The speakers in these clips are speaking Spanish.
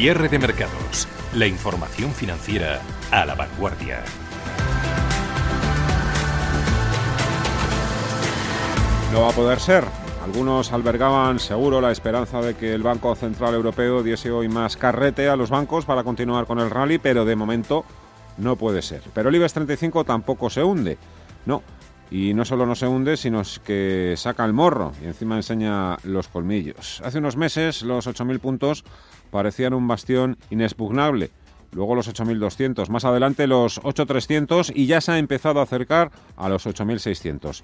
Cierre de mercados. La información financiera a la vanguardia. No va a poder ser. Algunos albergaban seguro la esperanza de que el Banco Central Europeo diese hoy más carrete a los bancos para continuar con el rally, pero de momento no puede ser. Pero el IBEX 35 tampoco se hunde. No. Y no solo no se hunde, sino que saca el morro y encima enseña los colmillos. Hace unos meses los 8.000 puntos parecían un bastión inexpugnable. Luego los 8.200, más adelante los 8.300 y ya se ha empezado a acercar a los 8.600.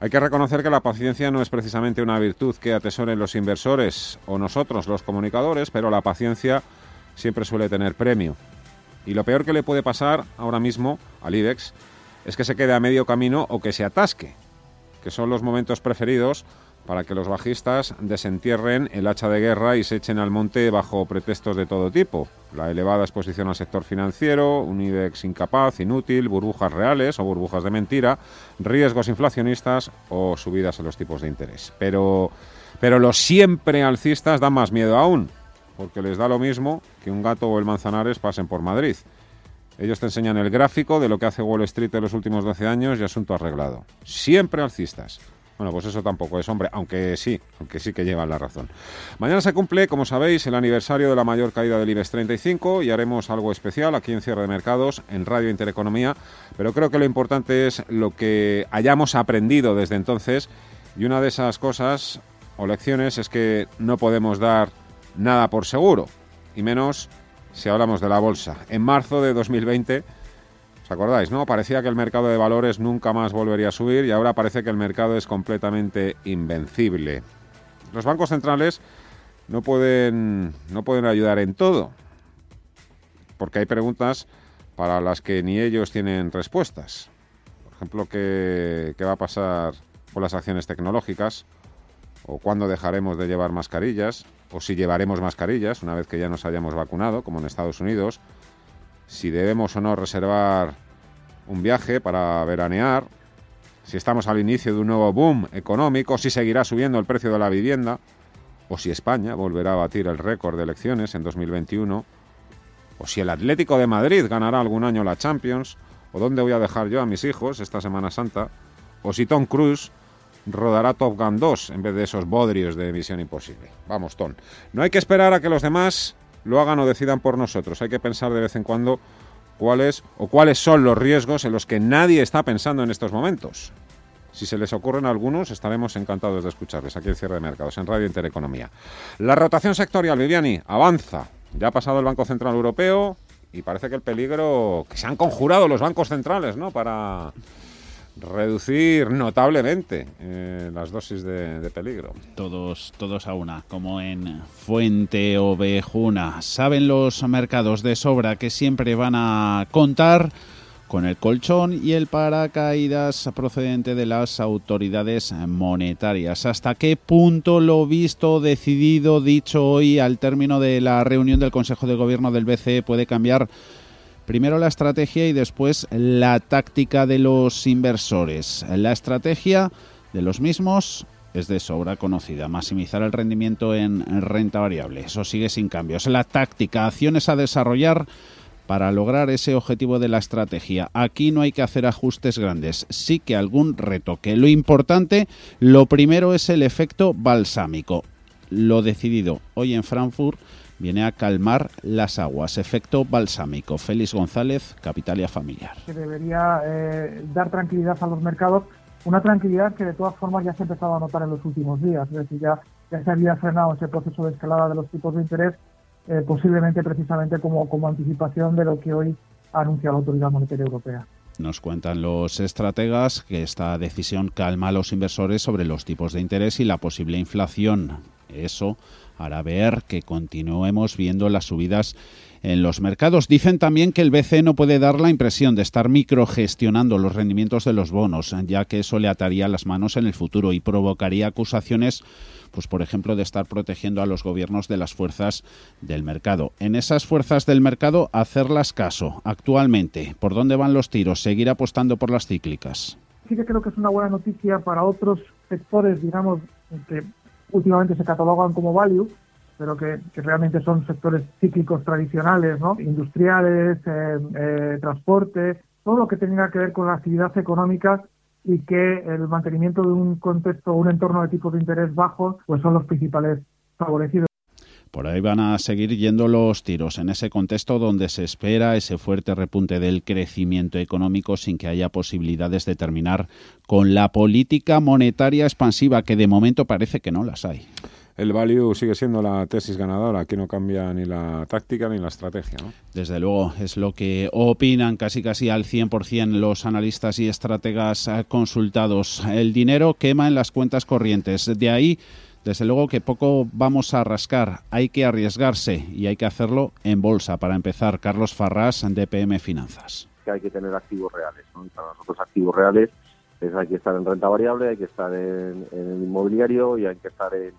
Hay que reconocer que la paciencia no es precisamente una virtud que atesoren los inversores o nosotros, los comunicadores, pero la paciencia siempre suele tener premio. Y lo peor que le puede pasar ahora mismo al IBEX es que se quede a medio camino o que se atasque, que son los momentos preferidos para que los bajistas desentierren el hacha de guerra y se echen al monte bajo pretextos de todo tipo. La elevada exposición al sector financiero, un IBEX incapaz, inútil, burbujas reales o burbujas de mentira, riesgos inflacionistas o subidas en los tipos de interés. Pero, pero los siempre alcistas dan más miedo aún, porque les da lo mismo que un gato o el manzanares pasen por Madrid. Ellos te enseñan el gráfico de lo que hace Wall Street en los últimos 12 años y asunto arreglado. Siempre alcistas. Bueno, pues eso tampoco es hombre, aunque sí, aunque sí que llevan la razón. Mañana se cumple, como sabéis, el aniversario de la mayor caída del IBEX 35 y haremos algo especial aquí en Cierre de Mercados, en Radio Intereconomía, pero creo que lo importante es lo que hayamos aprendido desde entonces y una de esas cosas o lecciones es que no podemos dar nada por seguro, y menos si hablamos de la bolsa. En marzo de 2020 ¿Os acordáis, no? Parecía que el mercado de valores nunca más volvería a subir y ahora parece que el mercado es completamente invencible. Los bancos centrales no pueden, no pueden ayudar en todo, porque hay preguntas para las que ni ellos tienen respuestas. Por ejemplo, ¿qué, qué va a pasar con las acciones tecnológicas? ¿O cuándo dejaremos de llevar mascarillas? ¿O si llevaremos mascarillas una vez que ya nos hayamos vacunado, como en Estados Unidos? si debemos o no reservar un viaje para veranear, si estamos al inicio de un nuevo boom económico, si seguirá subiendo el precio de la vivienda, o si España volverá a batir el récord de elecciones en 2021, o si el Atlético de Madrid ganará algún año la Champions, o dónde voy a dejar yo a mis hijos esta Semana Santa, o si Tom Cruise rodará Top Gun 2 en vez de esos bodrios de Misión Imposible. Vamos, Tom. No hay que esperar a que los demás lo hagan o decidan por nosotros. Hay que pensar de vez en cuando cuáles o cuáles son los riesgos en los que nadie está pensando en estos momentos. Si se les ocurren algunos, estaremos encantados de escucharles aquí en Cierre de Mercados, en Radio Intereconomía. La rotación sectorial, Viviani, avanza. Ya ha pasado el Banco Central Europeo y parece que el peligro que se han conjurado los bancos centrales, ¿no? Para reducir notablemente eh, las dosis de, peligro. Todos, todos a una, como en Fuente Ovejuna. Saben los mercados de sobra que siempre van a contar con el colchón y el paracaídas procedente de las autoridades monetarias. ¿Hasta qué punto lo visto, decidido, dicho hoy al término de la reunión del Consejo de Gobierno del BCE puede cambiar Primero la estrategia y después la táctica de los inversores. La estrategia de los mismos es de sobra conocida, maximizar el rendimiento en renta variable. Eso sigue sin cambios. La táctica, acciones a desarrollar para lograr ese objetivo de la estrategia. Aquí no hay que hacer ajustes grandes, sí que algún retoque. Lo importante, lo primero es el efecto balsámico. Lo decidido hoy en Frankfurt viene a calmar las aguas. Efecto balsámico. Félix González, Capitalia Familiar. Que debería eh, dar tranquilidad a los mercados, una tranquilidad que de todas formas ya se ha empezado a notar en los últimos días. Es decir, ya, ya se había frenado ese proceso de escalada de los tipos de interés, eh, posiblemente precisamente como, como anticipación de lo que hoy ha anunciado la Autoridad Monetaria Europea. Nos cuentan los estrategas que esta decisión calma a los inversores sobre los tipos de interés y la posible inflación. Eso hará ver que continuemos viendo las subidas en los mercados. Dicen también que el BCE no puede dar la impresión de estar microgestionando los rendimientos de los bonos, ya que eso le ataría las manos en el futuro y provocaría acusaciones pues por ejemplo de estar protegiendo a los gobiernos de las fuerzas del mercado. En esas fuerzas del mercado hacerlas caso. Actualmente, ¿por dónde van los tiros? Seguir apostando por las cíclicas. Sí que creo que es una buena noticia para otros sectores, digamos, que últimamente se catalogan como value, pero que, realmente son sectores cíclicos tradicionales, ¿no? industriales, eh, eh, transporte, todo lo que tenga que ver con la actividad económica y que el mantenimiento de un contexto, un entorno de tipos de interés bajos, pues son los principales favorecidos. Por ahí van a seguir yendo los tiros en ese contexto donde se espera ese fuerte repunte del crecimiento económico sin que haya posibilidades de terminar con la política monetaria expansiva que de momento parece que no las hay. El value sigue siendo la tesis ganadora, aquí no cambia ni la táctica ni la estrategia. Desde luego, es lo que opinan casi casi al 100% los analistas y estrategas consultados. El dinero quema en las cuentas corrientes. De ahí desde luego que poco vamos a rascar, hay que arriesgarse y hay que hacerlo en bolsa. Para empezar, Carlos Farrás, de PM Finanzas. Que hay que tener activos reales. ¿no? para nosotros activos reales es hay que estar en renta variable, hay que estar en, el inmobiliario y hay que estar en,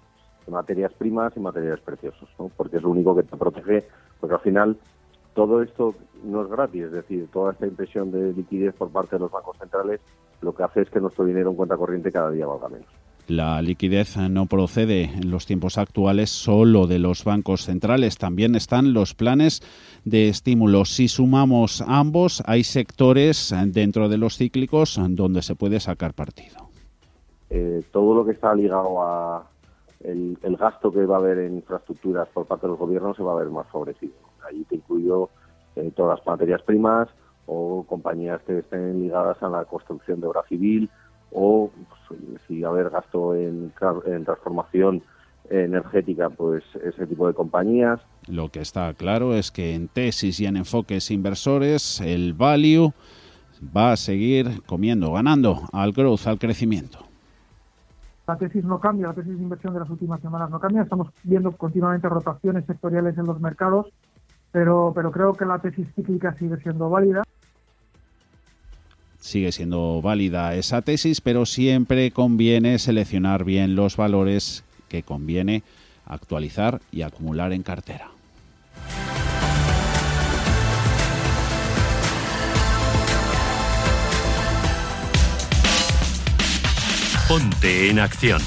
materias primas y materiales preciosos, ¿no? porque es lo único que te protege, porque al final todo esto no es gratis, es decir, toda esta impresión de liquidez por parte de los bancos centrales lo que hace es que nuestro dinero en cuenta corriente cada día valga menos. La liquidez no procede en los tiempos actuales solo de los bancos centrales, también están los planes de estímulo. Si sumamos ambos, hay sectores dentro de los cíclicos donde se puede sacar partido. Eh, todo lo que está ligado a el, gasto que va a haber en infraestructuras por parte de los gobiernos se va a ver más favorecido. Ahí te incluyo eh, todas las materias primas o compañías que estén ligadas a la construcción de obra civil o pues, si haber gasto en, transformación energética, pues ese tipo de compañías. Lo que está claro es que en tesis y en enfoques inversores el value va a seguir comiendo, ganando al growth, al crecimiento. La tesis no cambia, la tesis de inversión de las últimas semanas no cambia. Estamos viendo continuamente rotaciones sectoriales en los mercados, pero, pero creo que la tesis cíclica sigue siendo válida. Sigue siendo válida esa tesis, pero siempre conviene seleccionar bien los valores que conviene actualizar y acumular en cartera. Ponte en acción.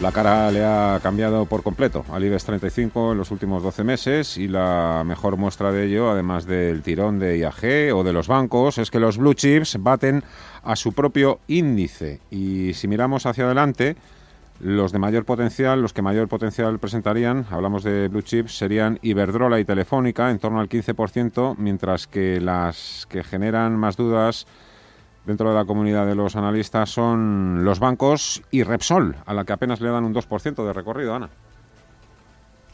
La cara le ha cambiado por completo al IBEX 35 en los últimos 12 meses y la mejor muestra de ello, además del tirón de IAG o de los bancos, es que los blue chips baten a su propio índice. Y si miramos hacia adelante, los de mayor potencial, los que mayor potencial presentarían, hablamos de blue chips, serían Iberdrola y Telefónica, en torno al 15%, mientras que las que generan más dudas dentro de la comunidad de los analistas son los bancos y Repsol, a la que apenas le dan un 2% de recorrido, Ana.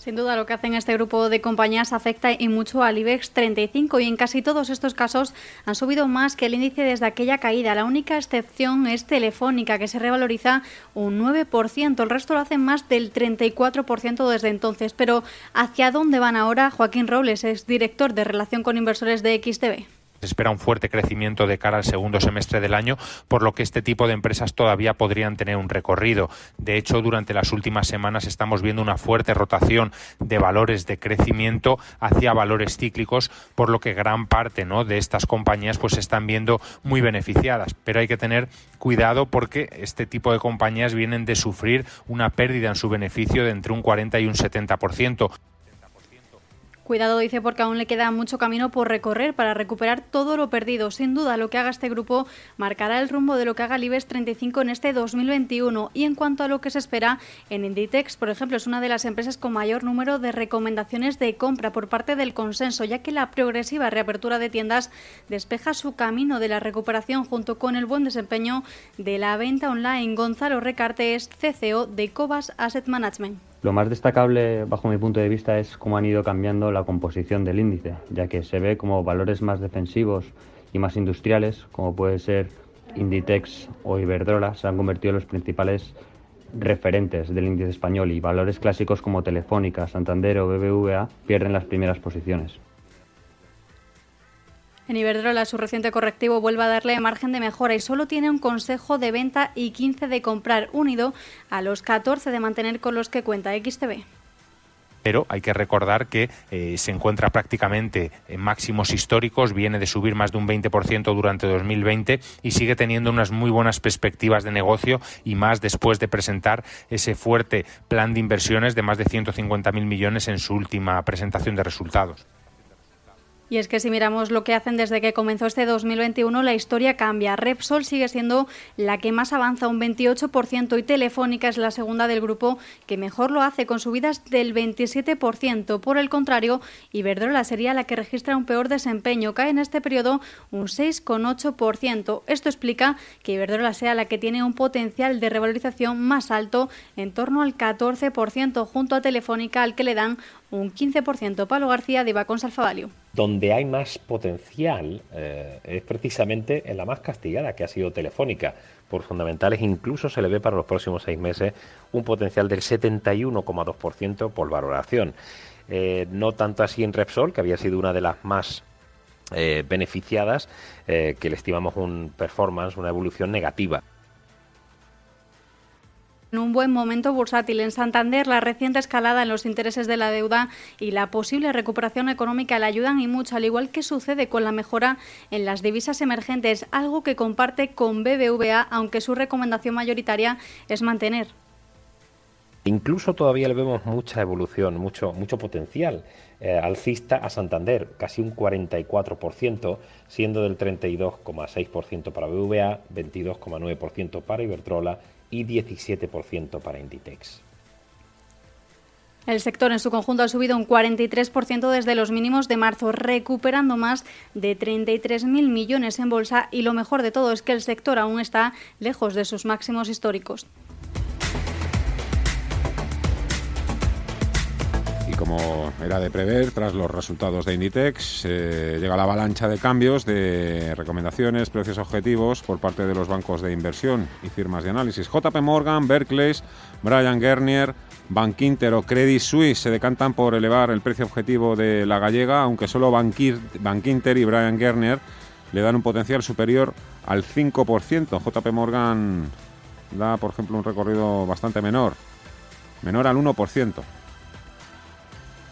Sin duda, lo que hacen este grupo de compañías afecta y mucho al IBEX 35 y en casi todos estos casos han subido más que el índice desde aquella caída. La única excepción es Telefónica, que se revaloriza un 9%. El resto lo hacen más del 34% desde entonces. Pero, ¿hacia dónde van ahora? Joaquín Robles es director de Relación con Inversores de XTB. Se espera un fuerte crecimiento de cara al segundo semestre del año, por lo que este tipo de empresas todavía podrían tener un recorrido. De hecho, durante las últimas semanas estamos viendo una fuerte rotación de valores de crecimiento hacia valores cíclicos, por lo que gran parte ¿no? de estas compañías pues se están viendo muy beneficiadas. Pero hay que tener cuidado porque este tipo de compañías vienen de sufrir una pérdida en su beneficio de entre un 40 y un 70%. Cuidado, dice, porque aún le queda mucho camino por recorrer para recuperar todo lo perdido. Sin duda, lo que haga este grupo marcará el rumbo de lo que haga el IBEX 35 en este 2021. Y en cuanto a lo que se espera, en Inditex, por ejemplo, es una de las empresas con mayor número de recomendaciones de compra por parte del consenso, ya que la progresiva reapertura de tiendas despeja su camino de la recuperación junto con el buen desempeño de la venta online. Gonzalo Recarte es CCO de Cobas Asset Management. Lo más destacable, bajo mi punto de vista, es cómo han ido cambiando la composición del índice, ya que se ve como valores más defensivos y más industriales, como puede ser Inditex o Iberdrola, se han convertido en los principales referentes del índice español y valores clásicos como Telefónica, Santander o BBVA pierden las primeras posiciones. En Iberdrola, su reciente correctivo vuelve a darle margen de mejora y solo tiene un consejo de venta y 15 de comprar, unido a los 14 de mantener con los que cuenta XTB. pero hay que recordar que eh, se encuentra prácticamente en máximos históricos, viene de subir más de un 20% durante 2020 y sigue teniendo unas muy buenas perspectivas de negocio y más después de presentar ese fuerte plan de inversiones de más de 150.000 millones en su última presentación de resultados. Y es que si miramos lo que hacen desde que comenzó este 2021, la historia cambia. Repsol sigue siendo la que más avanza, un 28%, y Telefónica es la segunda del grupo que mejor lo hace, con subidas del 27%. Por el contrario, Iberdrola sería la que registra un peor desempeño, cae en este periodo un 6,8%. Esto explica que Iberdrola sea la que tiene un potencial de revalorización más alto, en torno al 14%, junto a Telefónica, al que le dan un 15%. Pablo García de Ibacons Alfavalio. Donde hay más potencial eh, es precisamente en la más castigada, que ha sido Telefónica. Por fundamentales, incluso se le ve para los próximos seis meses un potencial del 71,2% por valoración. Eh, no tanto así en Repsol, que había sido una de las más eh, beneficiadas, que le estimamos un performance, una evolución negativa un buen momento bursátil en Santander, la reciente escalada en los intereses de la deuda y la posible recuperación económica le ayudan y mucho, al igual que sucede con la mejora en las divisas emergentes, algo que comparte con BBVA, aunque su recomendación mayoritaria es mantener. Incluso todavía le vemos mucha evolución, mucho, mucho potencial eh, alcista a Santander, casi un 44%, siendo del 32,6% para BVA, 22,9% para Iberdrola y 17% para Inditex. El sector en su conjunto ha subido un 43% desde los mínimos de marzo, recuperando más de 33.000 millones en bolsa y lo mejor de todo es que el sector aún está lejos de sus máximos históricos. Como era de prever, tras los resultados de Inditex, eh, llega la avalancha de cambios de recomendaciones, precios objetivos por parte de los bancos de inversión y firmas de análisis. JP Morgan, Berkeley, Brian Gernier, Bankinter o Credit Suisse se decantan por elevar el precio objetivo de la gallega, aunque solo Bankinter y Brian Gernier le dan un potencial superior al 5%. JP Morgan da, por ejemplo, un recorrido bastante menor, menor al 1%.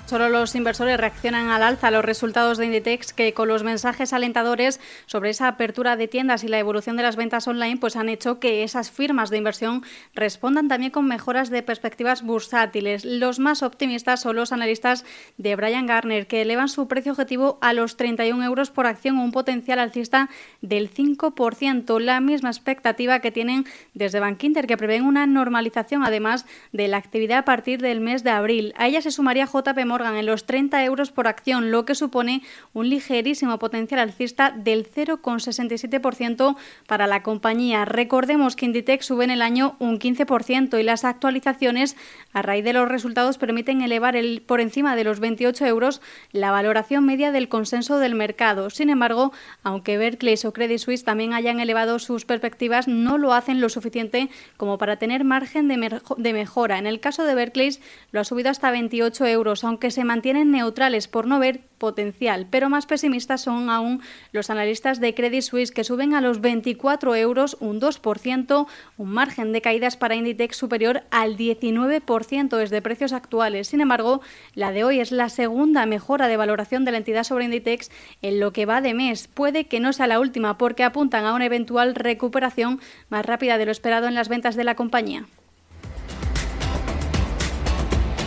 Solo los inversores reaccionan al alza a los resultados de Inditex que con los mensajes alentadores sobre esa apertura de tiendas y la evolución de las ventas online pues han hecho que esas firmas de inversión respondan también con mejoras de perspectivas bursátiles. Los más optimistas son los analistas de Brian Garner que elevan su precio objetivo a los 31 euros por acción, un potencial alcista del 5%, la misma expectativa que tienen desde Bankinter que prevén una normalización además de la actividad a partir del mes de abril. A ella se sumaría JP Morgan en los 30 euros por acción, lo que supone un ligerísimo potencial alcista del 0,67% para la compañía. Recordemos que Inditex sube en el año un 15% y las actualizaciones a raíz de los resultados permiten elevar el, por encima de los 28 euros la valoración media del consenso del mercado. Sin embargo, aunque Berkeley o Credit Suisse también hayan elevado sus perspectivas, no lo hacen lo suficiente como para tener margen de, de mejora. En el caso de Berkeley lo ha subido hasta 28 euros, aunque que se mantienen neutrales por no ver potencial, pero más pesimistas son aún los analistas de Credit Suisse que suben a los 24 euros un 2%, un margen de caídas para Inditex superior al 19% desde precios actuales. Sin embargo, la de hoy es la segunda mejora de valoración de la entidad sobre Inditex en lo que va de mes. Puede que no sea la última porque apuntan a una eventual recuperación más rápida de lo esperado en las ventas de la compañía.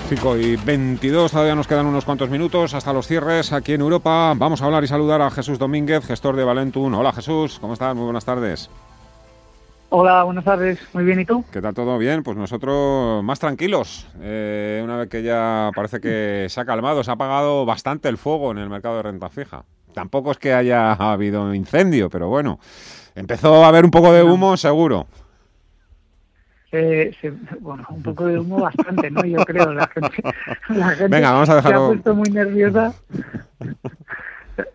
5 y 22, todavía nos quedan unos cuantos minutos hasta los cierres aquí en Europa. Vamos a hablar y saludar a Jesús Domínguez, gestor de Valentum. Hola Jesús, ¿cómo estás? Muy buenas tardes. Hola, buenas tardes. Muy bien, ¿y tú? ¿Qué tal todo? Bien, pues nosotros más tranquilos. Eh, una vez que ya parece que se ha calmado, se ha apagado bastante el fuego en el mercado de renta fija. Tampoco es que haya habido incendio, pero bueno, empezó a haber un poco de humo seguro se, bueno, un poco de humo bastante, ¿no? Yo creo, la gente, la gente Venga, vamos a dejarlo... se ha puesto muy nerviosa,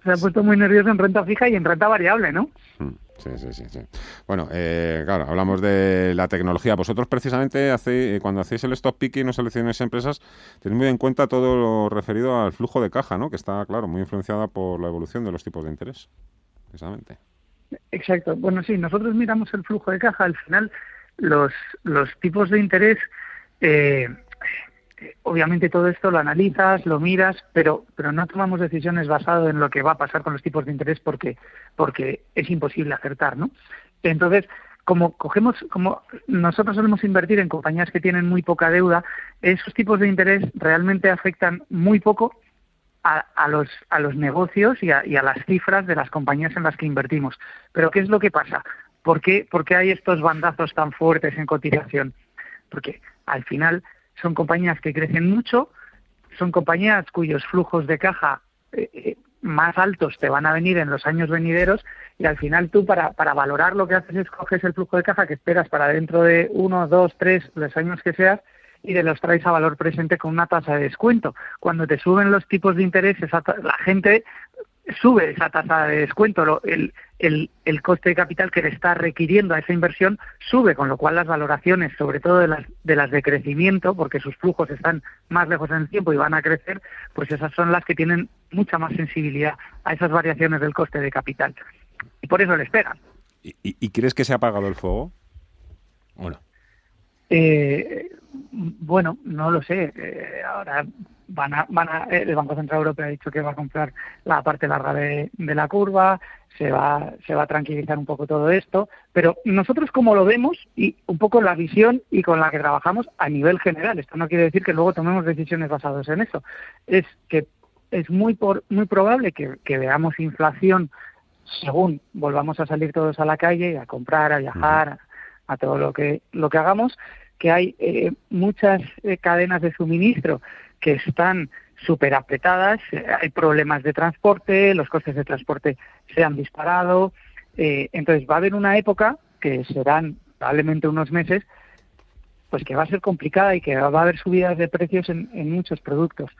se ha puesto muy nerviosa en renta fija y en renta variable, ¿no? Mm, sí, sí, sí. sí. Bueno, eh, claro, hablamos de la tecnología. Vosotros precisamente hace, eh, cuando hacéis el stop picking o seleccionáis empresas, tenéis muy en cuenta todo lo referido al flujo de caja, ¿no? Que está, claro, muy influenciada por la evolución de los tipos de interés, precisamente. Exacto. Bueno, sí, nosotros miramos el flujo de caja. Al final, los, los tipos de interés, eh, obviamente todo esto lo analizas, lo miras, pero, pero no tomamos decisiones basadas en lo que va a pasar con los tipos de interés porque, porque es imposible acertar, ¿no? Entonces, como cogemos, como nosotros solemos invertir en compañías que tienen muy poca deuda, esos tipos de interés realmente afectan muy poco a, los, a los negocios y a, y a, las cifras de las compañías en las que invertimos. Pero ¿qué es lo que pasa? ¿Por qué, ¿Por hay estos bandazos tan fuertes en cotización? Porque al final son compañías que crecen mucho, son compañías cuyos flujos de caja eh, eh, más altos te van a venir en los años venideros y al final tú para, para valorar lo que haces es coges el flujo de caja que esperas para dentro de uno, dos, tres, los años que seas y te los traes a valor presente con una tasa de descuento. Cuando te suben los tipos de interés, la gente sube esa tasa de descuento, el, el, el, coste de capital que le está requiriendo a esa inversión sube, con lo cual las valoraciones, sobre todo de las, de las de crecimiento, porque sus flujos están más lejos en el tiempo y van a crecer, pues esas son las que tienen mucha más sensibilidad a esas variaciones del coste de capital. Y por eso les pegan. ¿Y, y, crees que se ha apagado el fuego? Bueno. Eh, bueno, no lo sé. Eh, ahora van a, van a, el Banco Central Europeo ha dicho que va a comprar la parte larga de, de, la curva, se va, se va a tranquilizar un poco todo esto, pero nosotros como lo vemos y un poco la visión y con la que trabajamos a nivel general, esto no quiere decir que luego tomemos decisiones basadas en eso, es que es muy, por, muy probable que, que veamos inflación según volvamos a salir todos a la calle, a comprar, a viajar, a, a todo lo que, lo que hagamos, que hay eh, muchas eh, cadenas de suministro que están súper apretadas, eh, hay problemas de transporte, los costes de transporte se han disparado, entonces va a haber una época, que serán probablemente unos meses, pues que va a ser complicada y que va a haber subidas de precios en, en muchos productos.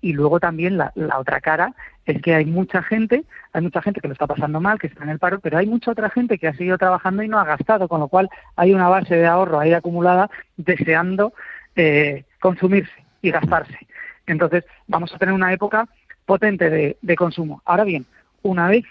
Y luego también la, la, otra cara es que hay mucha gente, hay mucha gente que lo está pasando mal, que está en el paro, pero hay mucha otra gente que ha seguido trabajando y no ha gastado, con lo cual hay una base de ahorro ahí acumulada deseando eh, consumirse y gastarse. Entonces vamos a tener una época potente de, consumo. Ahora bien, una vez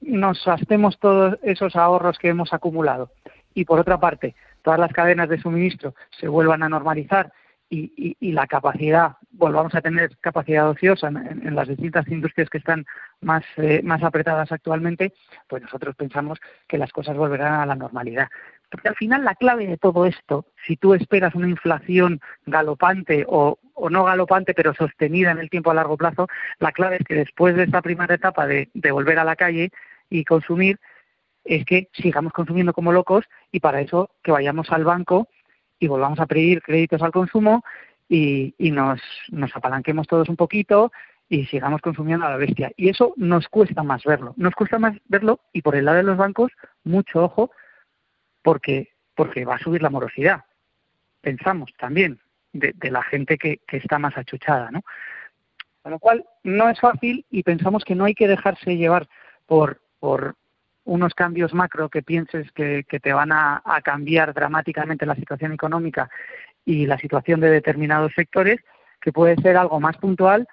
nos gastemos todos esos ahorros que hemos acumulado y por otra parte todas las cadenas de suministro se vuelvan a normalizar y, y, la capacidad, volvamos a tener capacidad ociosa en, las distintas industrias que están más, eh, más apretadas actualmente, pues nosotros pensamos que las cosas volverán a la normalidad. Porque al final la clave de todo esto, si tú esperas una inflación galopante o, o no galopante, pero sostenida en el tiempo a largo plazo, la clave es que después de esta primera etapa de, volver a la calle y consumir, es que sigamos consumiendo como locos y para eso que vayamos al banco y volvamos a pedir créditos al consumo y, y nos, nos apalanquemos todos un poquito y sigamos consumiendo a la bestia. Y eso nos cuesta más verlo. Nos cuesta más verlo y por el lado de los bancos, mucho ojo, porque, porque va a subir la morosidad. Pensamos también de, la gente que, que, está más achuchada, ¿no? Con lo cual, no es fácil y pensamos que no hay que dejarse llevar por, por, unos cambios macro que pienses que, te van a, cambiar dramáticamente la situación económica y la situación de determinados sectores, que puede ser algo más puntual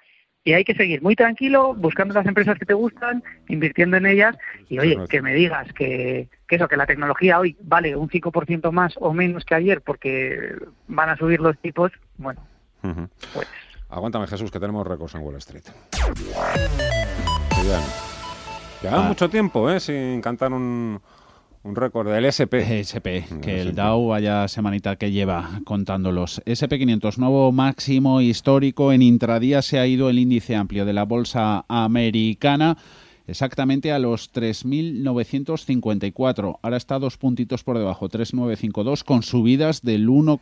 y hay que seguir muy tranquilo, buscando las empresas que te gustan, invirtiendo en ellas y oye, que me digas que, que eso, que la tecnología hoy vale un 5% más o menos que ayer porque van a subir los tipos, bueno, pues... Aguántame Jesús, que tenemos récords en Wall Street. Lleva ah. mucho tiempo, ¿eh? Sin cantar un, un récord del SP. SP, que el, Dow vaya semanita que lleva contándolos. SP500, nuevo máximo histórico. En intradía se ha ido el índice amplio de la bolsa americana exactamente a los 3.954. Ahora está dos puntitos por debajo, 3.952, con subidas del 1,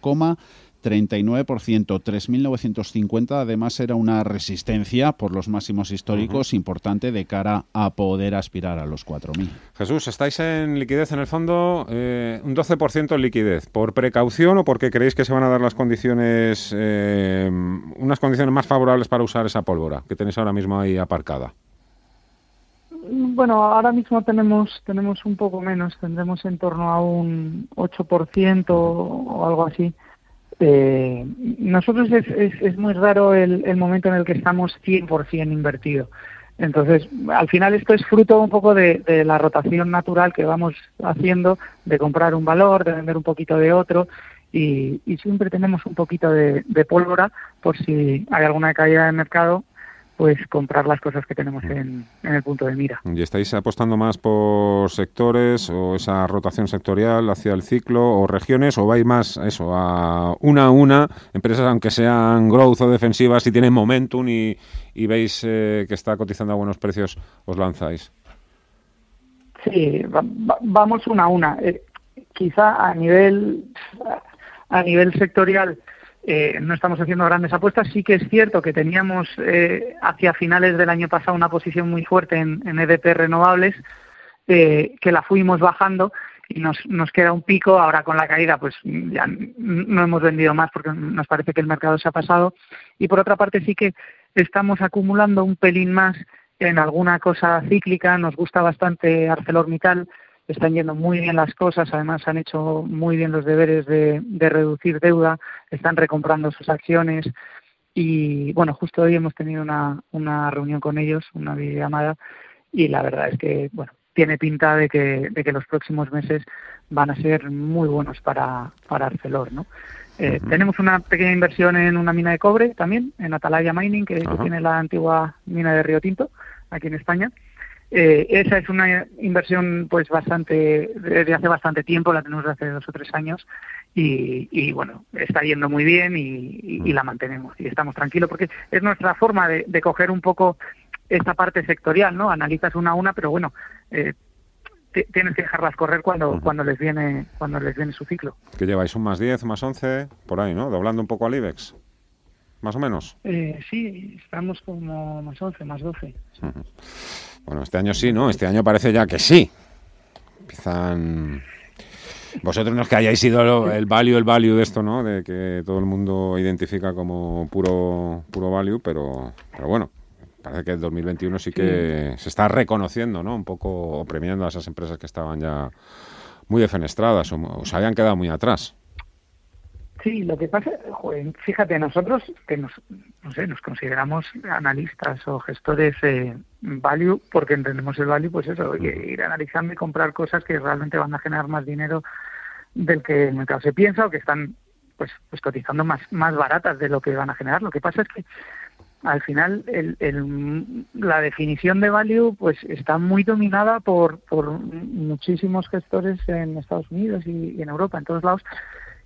39%, 3.950 además era una resistencia por los máximos históricos importante de cara a poder aspirar a los 4.000. Jesús, estáis en liquidez en el fondo, eh, un 12% en liquidez, ¿por precaución o porque creéis que se van a dar las condiciones, eh, unas condiciones más favorables para usar esa pólvora que tenéis ahora mismo ahí aparcada? Bueno, ahora mismo tenemos tenemos un poco menos, tendremos en torno a un 8% o algo así. Eh, nosotros es, es, muy raro el, el, momento en el que estamos 100% invertido. Entonces, al final esto es fruto un poco de, de, la rotación natural que vamos haciendo, de comprar un valor, de vender un poquito de otro, y, siempre tenemos un poquito de, pólvora por si hay alguna caída de mercado pues comprar las cosas que tenemos en, el punto de mira. ¿Y estáis apostando más por sectores o esa rotación sectorial hacia el ciclo o regiones o vais más eso a una a una, empresas aunque sean growth o defensivas, si tienen momentum y, veis eh, que está cotizando a buenos precios, os lanzáis? Sí, vamos una a una. Eh, quizá a nivel a nivel sectorial eh, no estamos haciendo grandes apuestas. Sí que es cierto que teníamos eh, hacia finales del año pasado una posición muy fuerte en, EDP renovables, eh, que la fuimos bajando y nos, nos queda un pico. Ahora con la caída, pues ya no hemos vendido más porque nos parece que el mercado se ha pasado. Y por otra parte, sí que estamos acumulando un pelín más en alguna cosa cíclica. Nos gusta bastante ArcelorMittal están yendo muy bien las cosas, además han hecho muy bien los deberes de, reducir deuda, están recomprando sus acciones y bueno, justo hoy hemos tenido una, una reunión con ellos, una videollamada y la verdad es que bueno, tiene pinta de que, de que los próximos meses van a ser muy buenos para, para Arcelor, ¿no? Eh, tenemos una pequeña inversión en una mina de cobre también, en Atalaya Mining, que, que tiene la antigua mina de Río Tinto, aquí en España. Eh, esa es una inversión pues bastante de hace bastante tiempo, la tenemos desde hace dos o tres años y, bueno, está yendo muy bien y, la mantenemos y estamos tranquilos porque es nuestra forma de, coger un poco esta parte sectorial, ¿no? Analizas una a una, pero bueno, eh, tienes que dejarlas correr cuando, cuando les viene cuando les viene su ciclo. ¿Qué lleváis? ¿Un más 10, más 11? Por ahí, ¿no? Doblando un poco al IBEX, más o menos. Eh, sí, estamos como más 11, más 12. Bueno, este año sí, ¿no? Este año parece ya que sí. Empiezan... Vosotros no es que hayáis sido el value, el value de esto, ¿no? De que todo el mundo identifica como puro, puro value, pero, pero bueno, parece que el 2021 sí que se está reconociendo, ¿no? Un poco premiando a esas empresas que estaban ya muy defenestradas o se habían quedado muy atrás. Sí, lo que pasa, fíjate, nosotros que nos, no sé, nos consideramos analistas o gestores eh, value porque entendemos el value, pues eso, ir analizando y comprar cosas que realmente van a generar más dinero del que el mercado se piensa o que están pues, pues cotizando más, más baratas de lo que van a generar. Lo que pasa es que al final el, el, la definición de value pues está muy dominada por, por muchísimos gestores en Estados Unidos y en Europa, en todos lados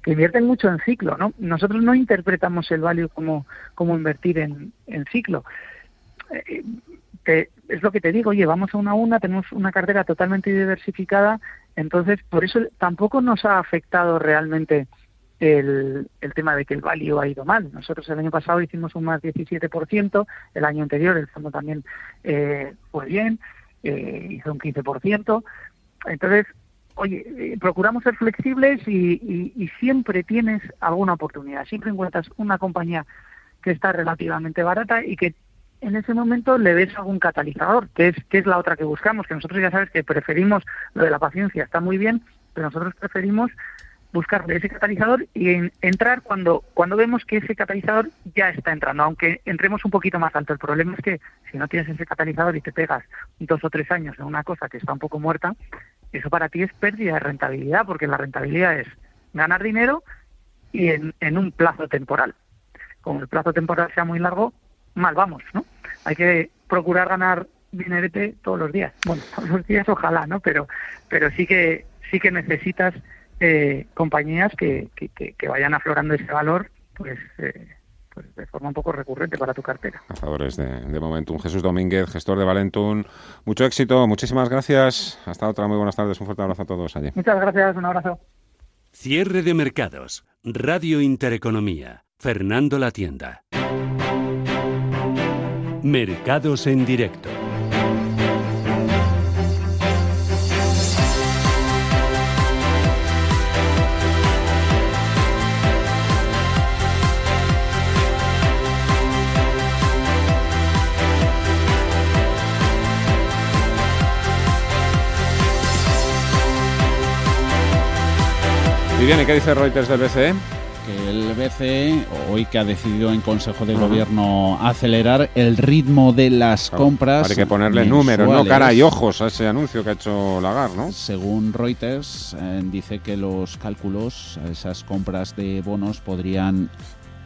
que invierten mucho en ciclo, ¿no? Nosotros no interpretamos el value como, como invertir en, en ciclo. Eh, es lo que te digo, oye, vamos a una a una, tenemos una cartera totalmente diversificada, entonces por eso tampoco nos ha afectado realmente el, el tema de que el value ha ido mal. Nosotros el año pasado hicimos un más 17%, el año anterior el fondo también eh, fue bien, eh, hizo un 15%. Entonces, oye, eh, procuramos ser flexibles y, siempre tienes alguna oportunidad. Siempre encuentras una compañía que está relativamente barata y que en ese momento le ves algún catalizador, que es, que es la otra que buscamos, que nosotros ya sabes que preferimos lo de la paciencia, está muy bien, pero nosotros preferimos buscarle ese catalizador y entrar cuando, cuando vemos que ese catalizador ya está entrando, aunque entremos un poquito más alto. El problema es que si no tienes ese catalizador y te pegas dos o tres años en una cosa que está un poco muerta, eso para ti es pérdida de rentabilidad, porque la rentabilidad es ganar dinero y en, en un plazo temporal. Como el plazo temporal sea muy largo, mal vamos, ¿no? Hay que procurar ganar dinerete todos los días. Bueno, todos los días ojalá, ¿no? Pero, pero sí que sí que necesitas eh, compañías que, que, que, vayan aflorando ese valor, pues eh, pues, de forma un poco recurrente para tu cartera. Cazadores de, de Momentum. Jesús Domínguez, gestor de Valentum. Mucho éxito, muchísimas gracias. Hasta otra, muy buenas tardes. Un fuerte abrazo a todos allí. Muchas gracias, un abrazo. Cierre de mercados. Radio Intereconomía. Fernando La Tienda. Mercados en directo. Y viene, ¿qué dice Reuters del BCE? Que el BCE, hoy que ha decidido en Consejo de Gobierno acelerar el ritmo de las compras. Hay que ponerle números, no cara y ojos a ese anuncio que ha hecho Lagarde, ¿no? Según Reuters, eh, dice que los cálculos, esas compras de bonos podrían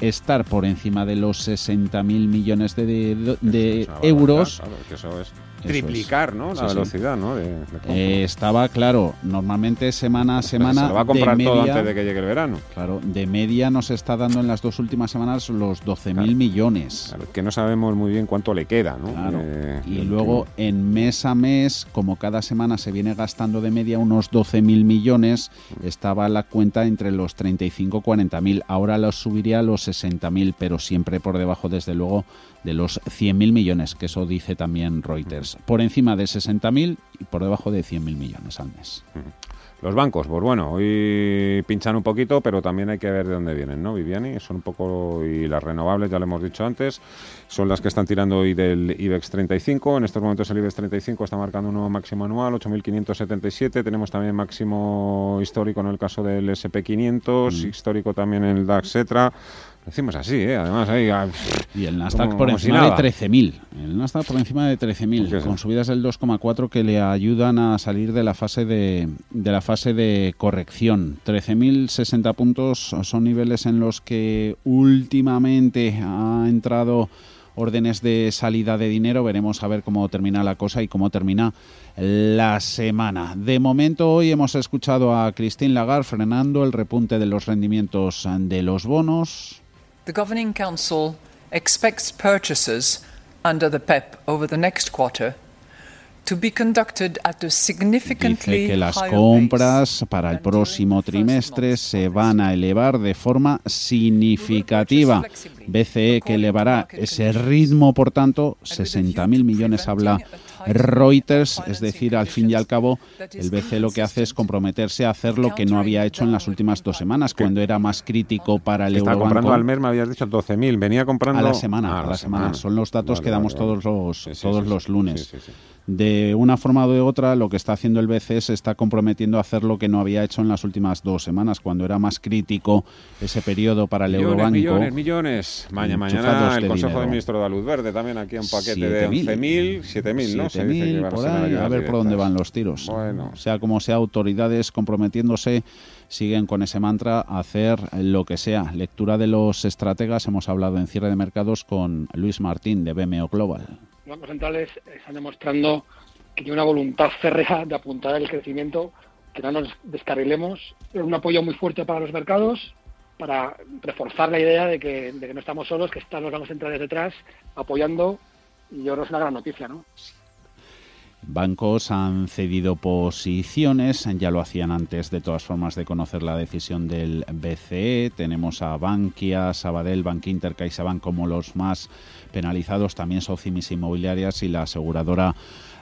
estar por encima de los 60.000 millones de, de, euros. Claro, que eso es triplicar, ¿no? La velocidad, ¿no? Eh, estaba claro, normalmente semana a semana. Se lo va a comprar todo antes de que llegue el verano. Claro, de media nos está dando en las dos últimas semanas los 12.000 millones. Claro, que no sabemos muy bien cuánto le queda, ¿no? Eh, y luego en mes a mes, como cada semana se viene gastando de media unos 12.000 millones, estaba la cuenta entre los 35 y 40.000. Ahora los subiría a los 60.000, pero siempre por debajo, desde luego, de los 100.000 millones, que eso dice también Reuters. Por encima de 60.000 y por debajo de 100.000 millones al mes. Los bancos, pues bueno, hoy pinchan un poquito, pero también hay que ver de dónde vienen, ¿no, Viviani? Son un poco, y las renovables, ya lo hemos dicho antes, son las que están tirando hoy del IBEX 35. En estos momentos el IBEX 35 está marcando un nuevo máximo anual, 8.577. Tenemos también máximo histórico en el caso del SP500, histórico también en el DAX, etcétera decimos así, ¿eh? Además, ahí. Ah, y el Nasdaq por encima de 13.000. El Nasdaq por encima de 13.000, con subidas del 2,4 que le ayudan a salir de la fase de, de la fase de corrección. 13.060 puntos son niveles en los que últimamente ha entrado órdenes de salida de dinero. Veremos a ver cómo termina la cosa y cómo termina la semana. De momento, hoy hemos escuchado a Christine Lagarde frenando el repunte de los rendimientos de los bonos. The Governing Council expects purchases under the PEP e over the next quarter Dice que las compras para el próximo trimestre se van a elevar de forma significativa. BCE que elevará ese ritmo, por tanto, 60.000 millones habla Reuters, es decir, al fin y al cabo, el BCE lo que hace es comprometerse a hacer lo que no había hecho en las últimas dos semanas, cuando era más crítico para el Está comprando al mes, me habías dicho 12.000, venía comprando... A la semana, a, la, semana. Son los datos que damos todos los, todos los lunes de una forma u otra lo que está haciendo el BCE se está comprometiendo a hacer lo que no había hecho en las últimas dos semanas, cuando era más crítico ese periodo para el millones, Eurobanco. Millones, millones. Mañana, mañana el Consejo de Ministros de Luz Verde también aquí un paquete de 11.000, 7.000, ¿no? 7.000, por ahí, a ver por dónde van los tiros. Bueno. Sea como sea, autoridades comprometiéndose siguen con ese mantra a hacer lo que sea. Lectura de los estrategas, hemos hablado en cierre de mercados con Luis Martín de BMO Global bancos centrales están demostrando que tiene una voluntad férrea de apuntar el crecimiento, que no nos descarrilemos, un apoyo muy fuerte para los mercados, para reforzar la idea de que, no estamos solos, que están los bancos centrales detrás apoyando, y yo creo que es una gran noticia, ¿no? Bancos han cedido posiciones, ya lo hacían antes de todas formas de conocer la decisión del BCE. Tenemos a Bankia, Sabadell, Bankinter, CaixaBank como los más penalizados, también Socimis Inmobiliarias y la aseguradora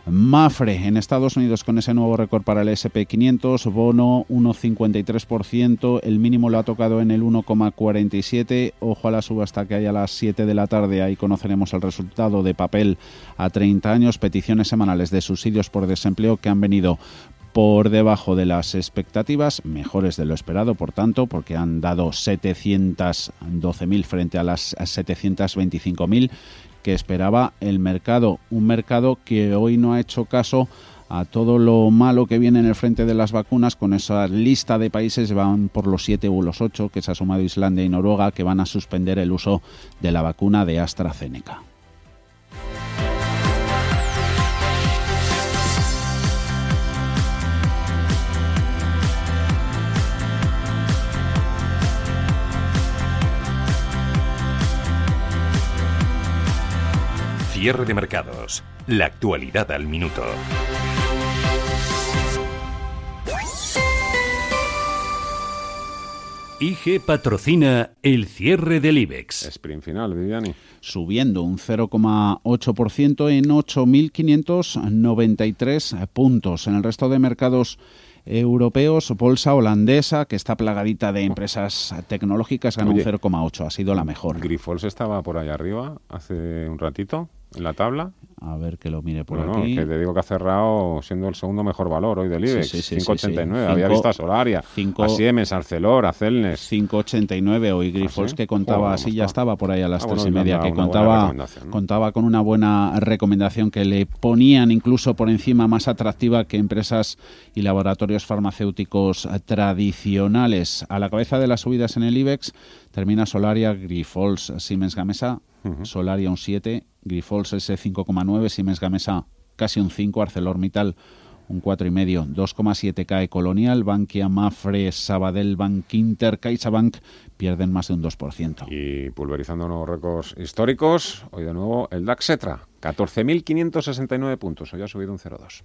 Mafre. En Estados Unidos con ese nuevo récord para el SP500, bono 1,53%, el mínimo lo ha tocado en el 1,47%, ojo a la subasta que hay a las 7 de la tarde, ahí conoceremos el resultado de papel a 30 años, peticiones semanales de subsidios por desempleo que han venido por debajo de las expectativas, mejores de lo esperado, por tanto, porque han dado 712.000 frente a las 725.000 que esperaba el mercado. Un mercado que hoy no ha hecho caso a todo lo malo que viene en el frente de las vacunas, con esa lista de países van por los siete u los ocho, que se ha sumado Islandia y Noruega, que van a suspender el uso de la vacuna de AstraZeneca. Cierre de mercados. La actualidad al minuto. IG patrocina el cierre del IBEX. Sprint final, Viviani. Subiendo un 0,8% en 8.593 puntos. En el resto de mercados europeos, bolsa holandesa, que está plagadita de empresas tecnológicas, ganó un 0,8, ha sido la mejor. Grifols estaba por allá arriba hace un ratito. En la tabla. A ver que lo mire por Bueno, aquí. que te digo que ha cerrado siendo el segundo mejor valor hoy del IBEX, sí, sí, 5,89. sí, sí. Había Cinco- visto a Solaria, cinco- a Siemens, Arcelor, a Celnes. 5,89 hoy Grifols ¿Ah, sí? que contaba así ¿cómo ya estaba por ahí a las Ah, tres bueno, y media una- que una contaba ¿no? contaba con una buena recomendación que le ponían incluso por encima más atractiva que empresas y laboratorios farmacéuticos tradicionales a la cabeza de las subidas en el IBEX termina Solaria Grifols Siemens Gamesa Solaria un 7 Grifols ese 5,9 Siemens Gamesa casi un 5 ArcelorMittal un 4,5, 2,7 cae Colonial, Bankia, Mafre, Sabadell, Bank Inter, CaixaBank pierden más de un 2%. Y pulverizando nuevos récords históricos, hoy de nuevo el DAX Setra, 14.569 puntos, hoy ha subido un 0,2.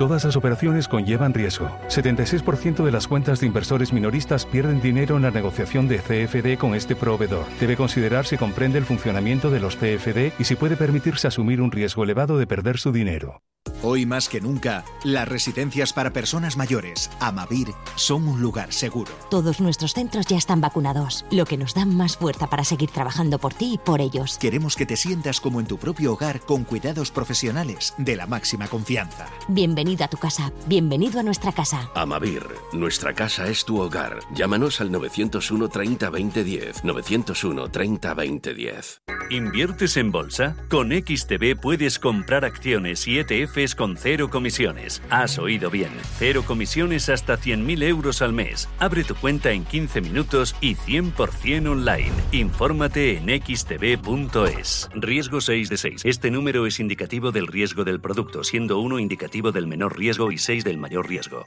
Todas las operaciones conllevan riesgo. 76% de las cuentas de inversores minoristas pierden dinero en la negociación de CFD con este proveedor. Debe considerar si comprende el funcionamiento de los CFD y si puede permitirse asumir un riesgo elevado de perder su dinero. Hoy más que nunca, las residencias para personas mayores, Amavir, son un lugar seguro. Todos nuestros centros ya están vacunados, lo que nos da más fuerza para seguir trabajando por ti y por ellos. Queremos que te sientas como en tu propio hogar con cuidados profesionales de la máxima confianza. Bienvenido a tu casa, bienvenido a nuestra casa. Amavir, nuestra casa es tu hogar. Llámanos al 901 30 20 10. 901 30 20 10. ¿Inviertes en bolsa? Con XTB puedes comprar acciones y ETFs con cero comisiones. Has oído bien. Cero comisiones hasta 100.000 euros al mes. Abre tu cuenta en 15 minutos y 100% online. Infórmate en xtb.es. Riesgo 6 de 6. Este número es indicativo del riesgo del producto, siendo 1 indicativo del menor riesgo y 6 del mayor riesgo.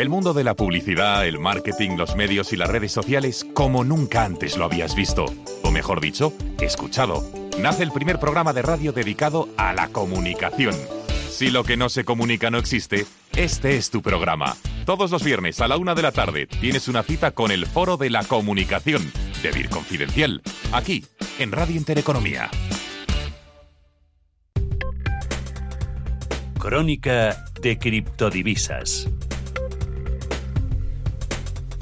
El mundo de la publicidad, el marketing, los medios y las redes sociales como nunca antes lo habías visto. O mejor dicho, escuchado. Nace el primer programa de radio dedicado a la comunicación. Si lo que no se comunica no existe, este es tu programa. Todos los viernes a la una de la tarde tienes una cita con el Foro de la Comunicación, de Vir Confidencial, aquí, en Radio Intereconomía. Crónica de criptodivisas.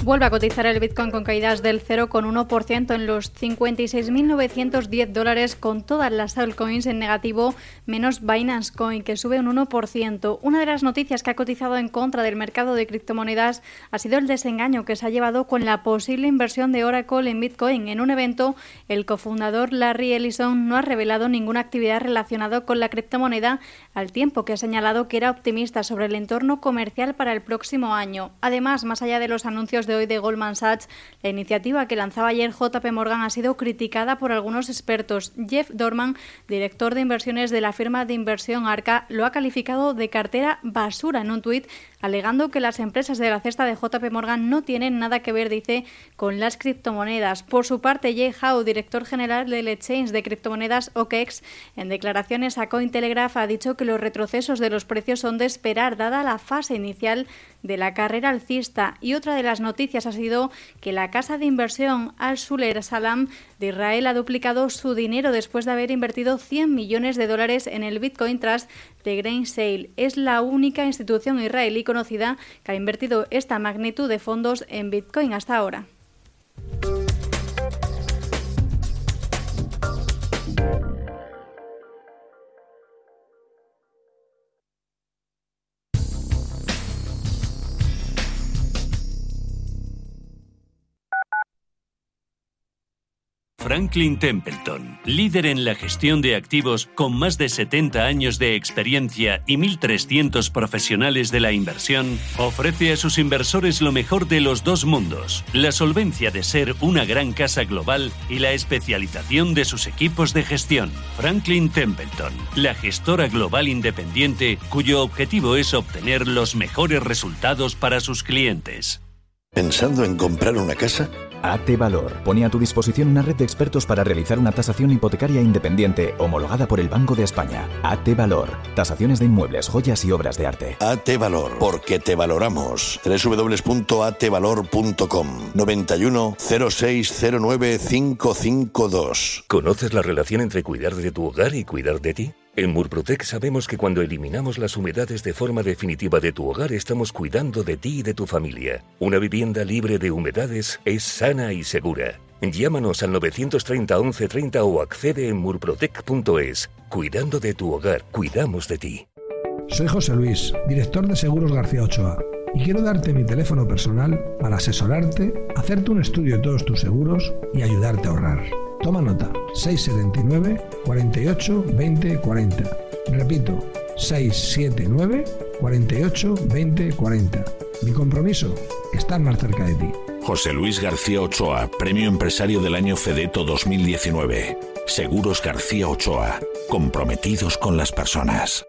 Vuelve a cotizar el Bitcoin con caídas del 0,1% en los 56.910 dólares con todas las altcoins en negativo, menos Binance Coin, que sube un 1%. Una de las noticias que ha cotizado en contra del mercado de criptomonedas ha sido el desengaño que se ha llevado con la posible inversión de Oracle en Bitcoin. En un evento, el cofundador Larry Ellison no ha revelado ninguna actividad relacionada con la criptomoneda, al tiempo que ha señalado que era optimista sobre el entorno comercial para el próximo año. Además, más allá de los anuncios de hoy de Goldman Sachs, la iniciativa que lanzaba ayer JP Morgan ha sido criticada por algunos expertos. Jeff Dorman, director de inversiones de la firma de inversión Arca, lo ha calificado de cartera basura en un tuit, alegando que las empresas de la cesta de JP Morgan no tienen nada que ver, dice, con las criptomonedas. Por su parte, Jay Howe, director general del exchange de criptomonedas OKEx, en declaraciones a Cointelegraph ha dicho que los retrocesos de los precios son de esperar, dada la fase inicial de la carrera alcista. Y otra de las noticias ha sido que la casa de inversión Al Suler Salam de Israel ha duplicado su dinero después de haber invertido 100 millones de dólares en el Bitcoin Trust de Grain Sale. Es la única institución israelí conocida que ha invertido esta magnitud de fondos en Bitcoin hasta ahora. Franklin Templeton, líder en la gestión de activos con más de 70 años de experiencia y 1.300 profesionales de la inversión, ofrece a sus inversores lo mejor de los dos mundos, la solvencia de ser una gran casa global y la especialización de sus equipos de gestión. Franklin Templeton, la gestora global independiente cuyo objetivo es obtener los mejores resultados para sus clientes. ¿Pensando en comprar una casa? AT Valor pone a tu disposición una red de expertos para realizar una tasación hipotecaria independiente homologada por el Banco de España. AT Valor. Tasaciones de inmuebles, joyas y obras de arte. AT Valor, porque te valoramos. www.atvalor.com 91 0609 552. ¿Conoces la relación entre cuidar de tu hogar y cuidar de ti? En Murprotec sabemos que cuando eliminamos las humedades de forma definitiva de tu hogar estamos cuidando de ti y de tu familia. Una vivienda libre de humedades es sana y segura. Llámanos al 930 1130 o accede en murprotec.es. Cuidando de tu hogar, cuidamos de ti. Soy José Luis, director de Seguros García Ochoa, y quiero darte mi teléfono personal para asesorarte, hacerte un estudio de todos tus seguros y ayudarte a ahorrar. Toma nota, 679 48 20 40. Repito, 679 48 20 40. Mi compromiso, estar más cerca de ti. José Luis García Ochoa, Premio Empresario del Año Fedeto 2019. Seguros García Ochoa, comprometidos con las personas.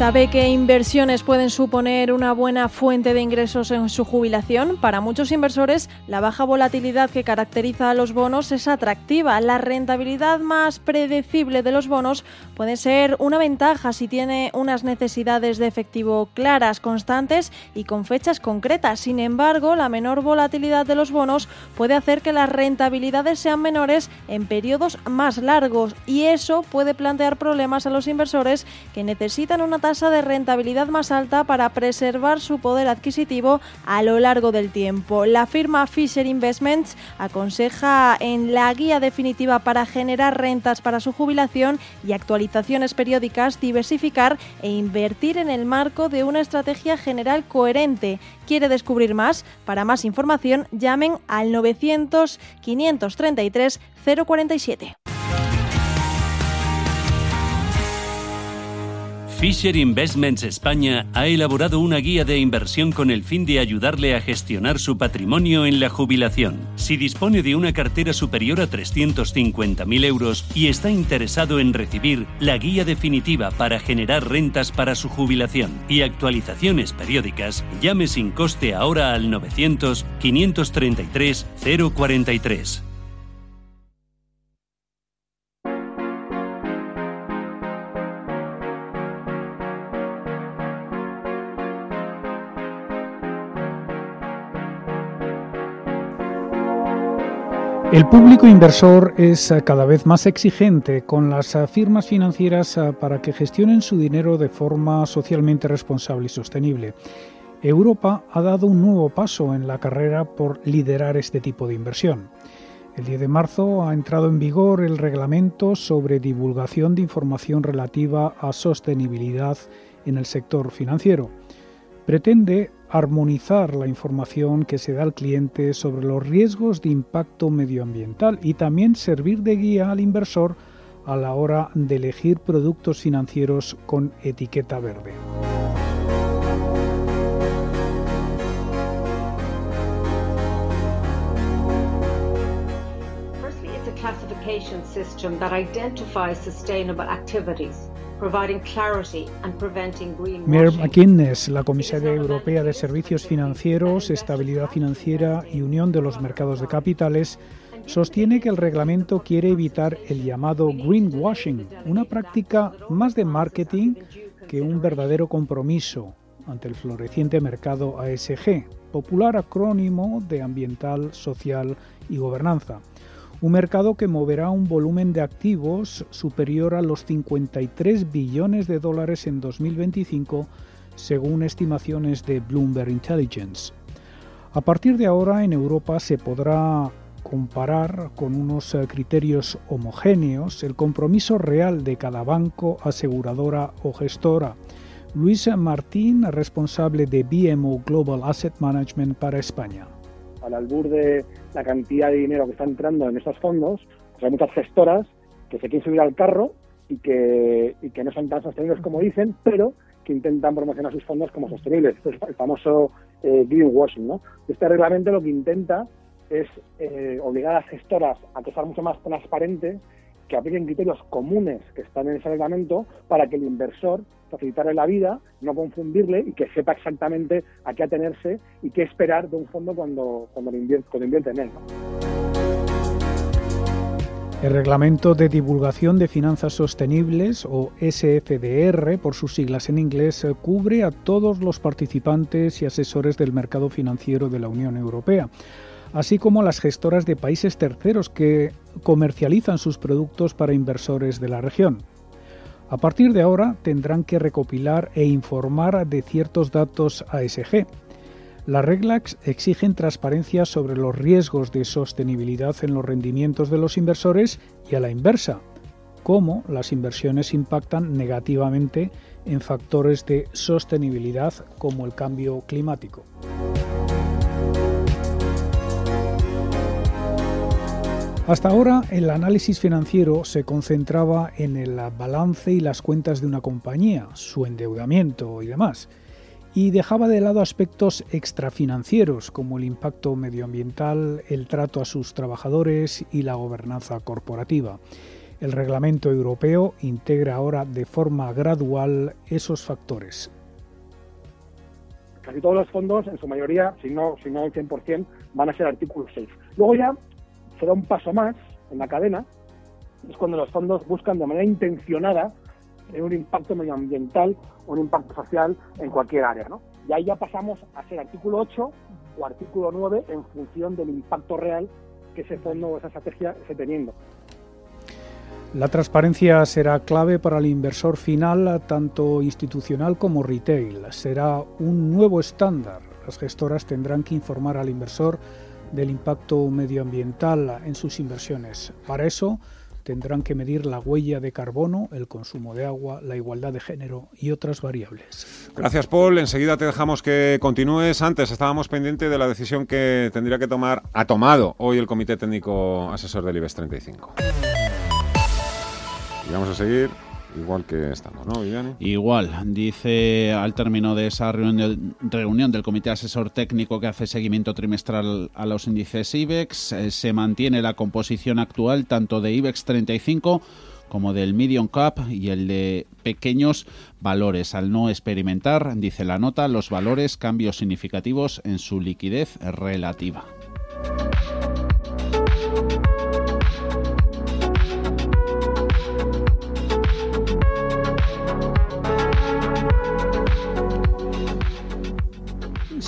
¿Sabe qué inversiones pueden suponer una buena fuente de ingresos en su jubilación? Para muchos inversores, la baja volatilidad que caracteriza a los bonos es atractiva. La rentabilidad más predecible de los bonos puede ser una ventaja si tiene unas necesidades de efectivo claras, constantes y con fechas concretas. Sin embargo, la menor volatilidad de los bonos puede hacer que las rentabilidades sean menores en periodos más largos y eso puede plantear problemas a los inversores que necesitan una tasa de rentabilidad más alta para preservar su poder adquisitivo a lo largo del tiempo. La firma Fisher Investments aconseja en la guía definitiva para generar rentas para su jubilación y actualizaciones periódicas diversificar e invertir en el marco de una estrategia general coherente. ¿Quiere descubrir más? Para más información llamen al 900 533 047. Fisher Investments España ha elaborado una guía de inversión con el fin de ayudarle a gestionar su patrimonio en la jubilación. Si dispone de una cartera superior a 350.000 euros y está interesado en recibir la guía definitiva para generar rentas para su jubilación y actualizaciones periódicas, llame sin coste ahora al 900 533 043. El público inversor es eh, cada vez más exigente con las eh, firmas financieras eh, para que gestionen su dinero de forma socialmente responsable y sostenible. Europa ha dado un nuevo paso en la carrera por liderar este tipo de inversión. El 10 de marzo ha entrado en vigor el reglamento sobre divulgación de información relativa a sostenibilidad en el sector financiero. Pretende armonizar la información que se da al cliente sobre los riesgos de impacto medioambiental y también servir de guía al inversor a la hora de elegir productos financieros con etiqueta verde. classification system that identifies sustainable activities. Mir McInnes, la comisaria europea de Servicios Financieros, Estabilidad Financiera y Unión de los Mercados de Capitales, sostiene que el reglamento quiere evitar el llamado greenwashing, una práctica más de marketing que un verdadero compromiso ante el floreciente mercado ASG, popular acrónimo de ambiental, social y gobernanza. Un mercado que moverá un volumen de activos superior a los 53 billones de dólares en 2025, según estimaciones de Bloomberg Intelligence. A partir de ahora en Europa se podrá comparar con unos eh, criterios homogéneos el compromiso real de cada banco, aseguradora o gestora. Luis Martín, responsable de BMO Global Asset Management para España. Al albur de la cantidad de dinero que está entrando en estos fondos, pues hay muchas gestoras que se quieren subir al carro y que, no son tan sostenibles como dicen, pero que intentan promocionar sus fondos como sostenibles. es el famoso eh, greenwashing. ¿no? Este reglamento lo que intenta es eh, obligar a las gestoras a que sean mucho más transparentes, que apliquen criterios comunes que están en ese reglamento para que el inversor facilitarle la vida, no confundirle y que sepa exactamente a qué atenerse y qué esperar de un fondo cuando, cuando, invierte, cuando invierte en él. El Reglamento de Divulgación de Finanzas Sostenibles, o SFDR por sus siglas en inglés, cubre a todos los participantes y asesores del mercado financiero de la Unión Europea, así como las gestoras de países terceros que comercializan sus productos para inversores de la región. A partir de ahora tendrán que recopilar e informar de ciertos datos ASG, las reglas exigen transparencia sobre los riesgos de sostenibilidad en los rendimientos de los inversores y a la inversa, cómo las inversiones impactan negativamente en factores de sostenibilidad como el cambio climático. Hasta ahora el análisis financiero se concentraba en el balance y las cuentas de una compañía, su endeudamiento y demás y dejaba de lado aspectos extrafinancieros como el impacto medioambiental, el trato a sus trabajadores y la gobernanza corporativa. El reglamento europeo integra ahora de forma gradual esos factores. Casi todos los fondos, en su mayoría, si no, si no el 100%, van a ser artículo 6. Luego ya se da un paso más en la cadena, es cuando los fondos buscan de manera intencionada un impacto medioambiental o un impacto social en cualquier área. ¿no? Y ahí ya pasamos a ser artículo 8 o artículo 9 en función del impacto real que ese fondo o esa estrategia esté teniendo. La transparencia será clave para el inversor final, tanto institucional como retail. Será un nuevo estándar. Las gestoras tendrán que informar al inversor del impacto medioambiental en sus inversiones. Para eso, tendrán que medir la huella de carbono, el consumo de agua, la igualdad de género y otras variables. Gracias, Paul. Enseguida te dejamos que continúes. Antes estábamos pendientes de la decisión que tendría que tomar, ha tomado hoy el Comité Técnico Asesor del IBEX 35. Y vamos a seguir Igual que estamos, ¿no, Viviani? Igual, dice al término de esa reunión, del Comité Asesor Técnico que hace seguimiento trimestral a los índices IBEX, eh, se mantiene la composición actual tanto de IBEX 35 como del Medium Cap y el de pequeños valores, al no experimentar, dice la nota, los valores cambios significativos en su liquidez relativa.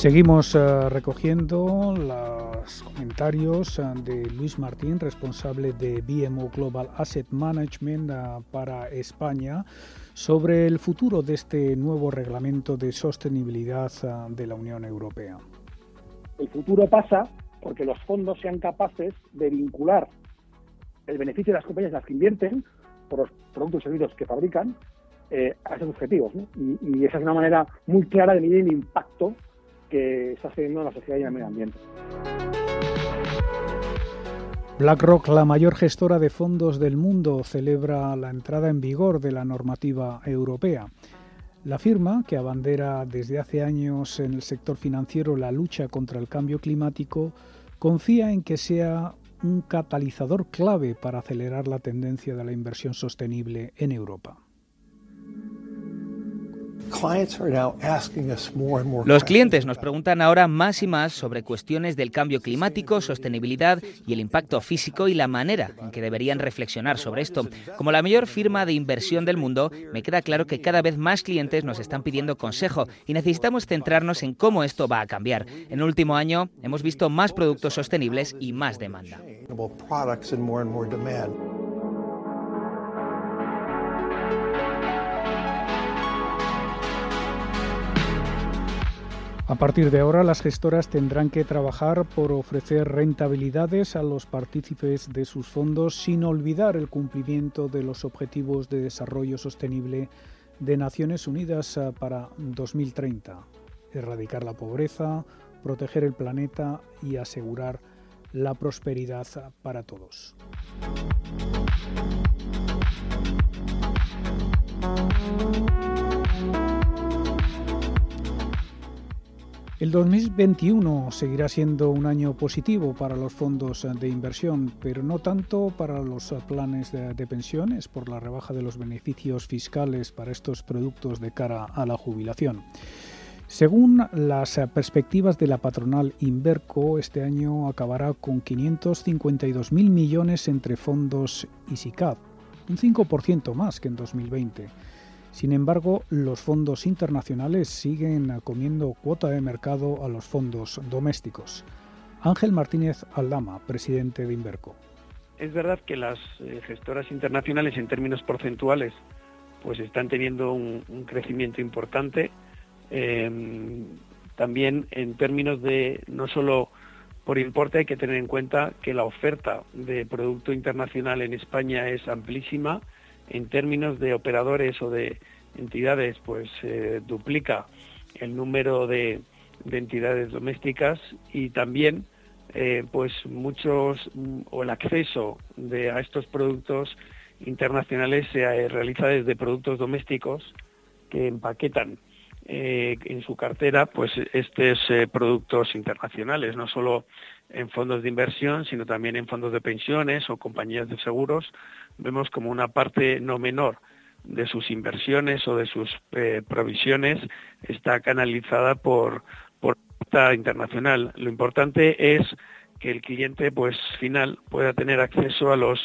Seguimos eh, recogiendo los comentarios eh, de Luis Martín, responsable de BMO Global Asset Management eh, para España, sobre el futuro de este nuevo reglamento de sostenibilidad de la Unión Europea. El futuro pasa porque los fondos sean capaces de vincular el beneficio de las compañías en las que invierten por los productos y servicios que fabrican a esos objetivos. Y, y esa es una manera muy clara de medir el impacto que está la sociedad y el medio ambiente. BlackRock, la mayor gestora de fondos del mundo, celebra la entrada en vigor de la normativa europea. La firma, que abandera desde hace años en el sector financiero la lucha contra el cambio climático, confía en que sea un catalizador clave para acelerar la tendencia de la inversión sostenible en Europa. Los clientes nos preguntan ahora más y más sobre cuestiones del cambio climático, sostenibilidad y el impacto físico y la manera en que deberían reflexionar sobre esto. Como la mayor firma de inversión del mundo, me queda claro que cada vez más clientes nos están pidiendo consejo y necesitamos centrarnos en cómo esto va a cambiar. En el último año hemos visto más productos sostenibles y más demanda. A partir de ahora, las gestoras tendrán que trabajar por ofrecer rentabilidades a los partícipes de sus fondos sin olvidar el cumplimiento de los Objetivos de Desarrollo Sostenible de Naciones Unidas eh, para 2030, erradicar la pobreza, proteger el planeta y asegurar la prosperidad para todos. El 2021 seguirá siendo un año positivo para los fondos de inversión, pero no tanto para los planes de, pensiones por la rebaja de los beneficios fiscales para estos productos de cara a la jubilación. Según las perspectivas de la patronal Inverco, este año acabará con 552.000 millones entre fondos y SICAP, un 5% más que en 2020. Sin embargo, los fondos internacionales siguen comiendo cuota de mercado a los fondos domésticos. Ángel Martínez Aldama, presidente de Inverco. Es verdad que las eh, gestoras internacionales en términos porcentuales pues están teniendo un, crecimiento importante. Em, también en términos de no solo por importe hay que tener en cuenta que la oferta de producto internacional en España es amplísima en términos de operadores o de entidades, pues eh, duplica el número de, entidades domésticas y también eh, pues muchos o el acceso a estos productos internacionales se realiza desde productos domésticos que empaquetan en su cartera pues estos productos internacionales, no solo en fondos de inversión, sino también en fondos de pensiones o compañías de seguros, vemos como una parte no menor de sus inversiones o de sus eh, provisiones está canalizada por por internacional. Lo importante es que el cliente pues final pueda tener acceso a los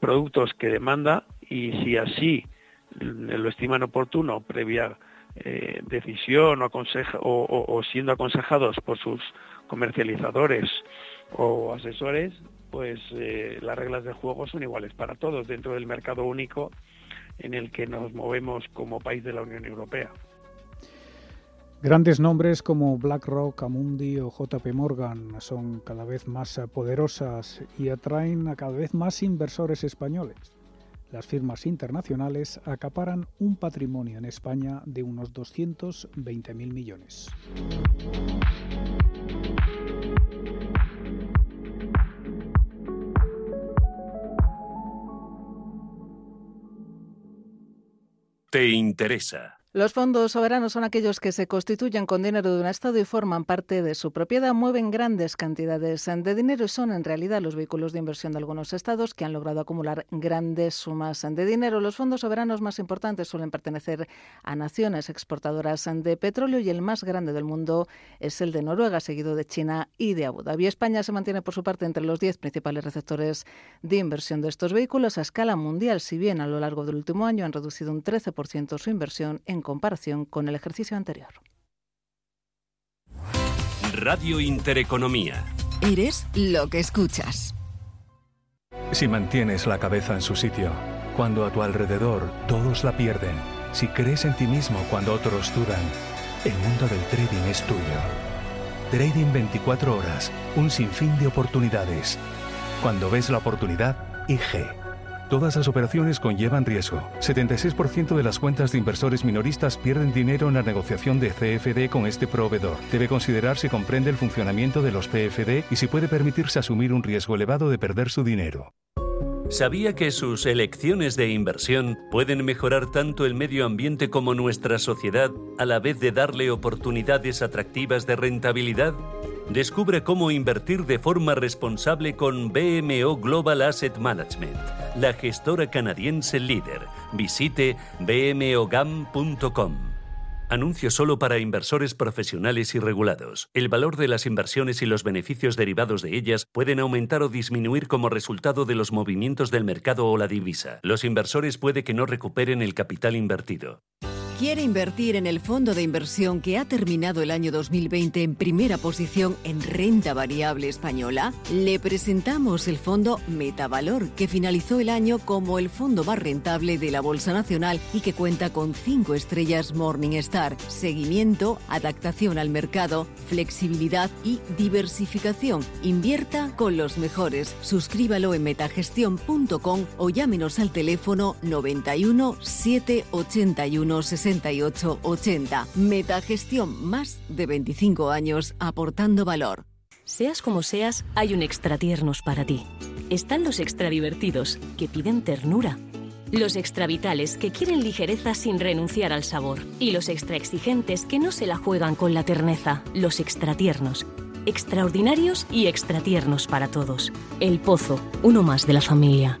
productos que demanda y si así lo estiman oportuno previa eh, decisión o, o, siendo aconsejados por sus comercializadores o asesores, pues eh, las reglas de juego son iguales para todos dentro del mercado único en el que nos movemos como país de la Unión Europea. Grandes nombres como BlackRock, Amundi o JP Morgan son cada vez más poderosas y atraen a cada vez más inversores españoles. Las firmas internacionales acaparan un patrimonio en España de unos 220.000 millones. te interesa. Los fondos soberanos son aquellos que se constituyen con dinero de un Estado y forman parte de su propiedad, mueven grandes cantidades de dinero y son en realidad los vehículos de inversión de algunos Estados que han logrado acumular grandes sumas de dinero. Los fondos soberanos más importantes suelen pertenecer a naciones exportadoras de petróleo y el más grande del mundo es el de Noruega, seguido de China y de Abu Dhabi. España se mantiene por su parte entre los diez principales receptores de inversión de estos vehículos a escala mundial, si bien a lo largo del último año han reducido un 13% su inversión en comparación con el ejercicio anterior. Radio Intereconomía. Eres lo que escuchas. Si mantienes la cabeza en su sitio, cuando a tu alrededor todos la pierden, si crees en ti mismo cuando otros dudan, el mundo del trading es tuyo. Trading 24 horas, un sinfín de oportunidades. Cuando ves la oportunidad, IG. Todas las operaciones conllevan riesgo. 76% de las cuentas de inversores minoristas pierden dinero en la negociación de CFD con este proveedor. Debe considerar si comprende el funcionamiento de los CFD y si puede permitirse asumir un riesgo elevado de perder su dinero. ¿Sabía que sus elecciones de inversión pueden mejorar tanto el medio ambiente como nuestra sociedad a la vez de darle oportunidades atractivas de rentabilidad? Descubre cómo invertir de forma responsable con BMO Global Asset Management, la gestora canadiense líder. Visite bmogam.com. Anuncio solo para inversores profesionales y regulados. El valor de las inversiones y los beneficios derivados de ellas pueden aumentar o disminuir como resultado de los movimientos del mercado o la divisa. Los inversores puede que no recuperen el capital invertido. ¿Quiere invertir en el fondo de inversión que ha terminado el año 2020 en primera posición en renta variable española? Le presentamos el fondo Metavalor, que finalizó el año como el fondo más rentable de la Bolsa Nacional y que cuenta con cinco estrellas Morningstar, seguimiento, adaptación al mercado, flexibilidad y diversificación. Invierta con los mejores. Suscríbalo en metagestión.com o llámenos al teléfono 91 781 60 6880. Metagestión, más de 25 años aportando valor. Seas como seas, hay un extra tiernos para ti. Están los extra divertidos, que piden ternura. Los extra vitales, que quieren ligereza sin renunciar al sabor. Y los extra exigentes, que no se la juegan con la terneza. Los extra tiernos. Extraordinarios y extra tiernos para todos. El Pozo, uno más de la familia.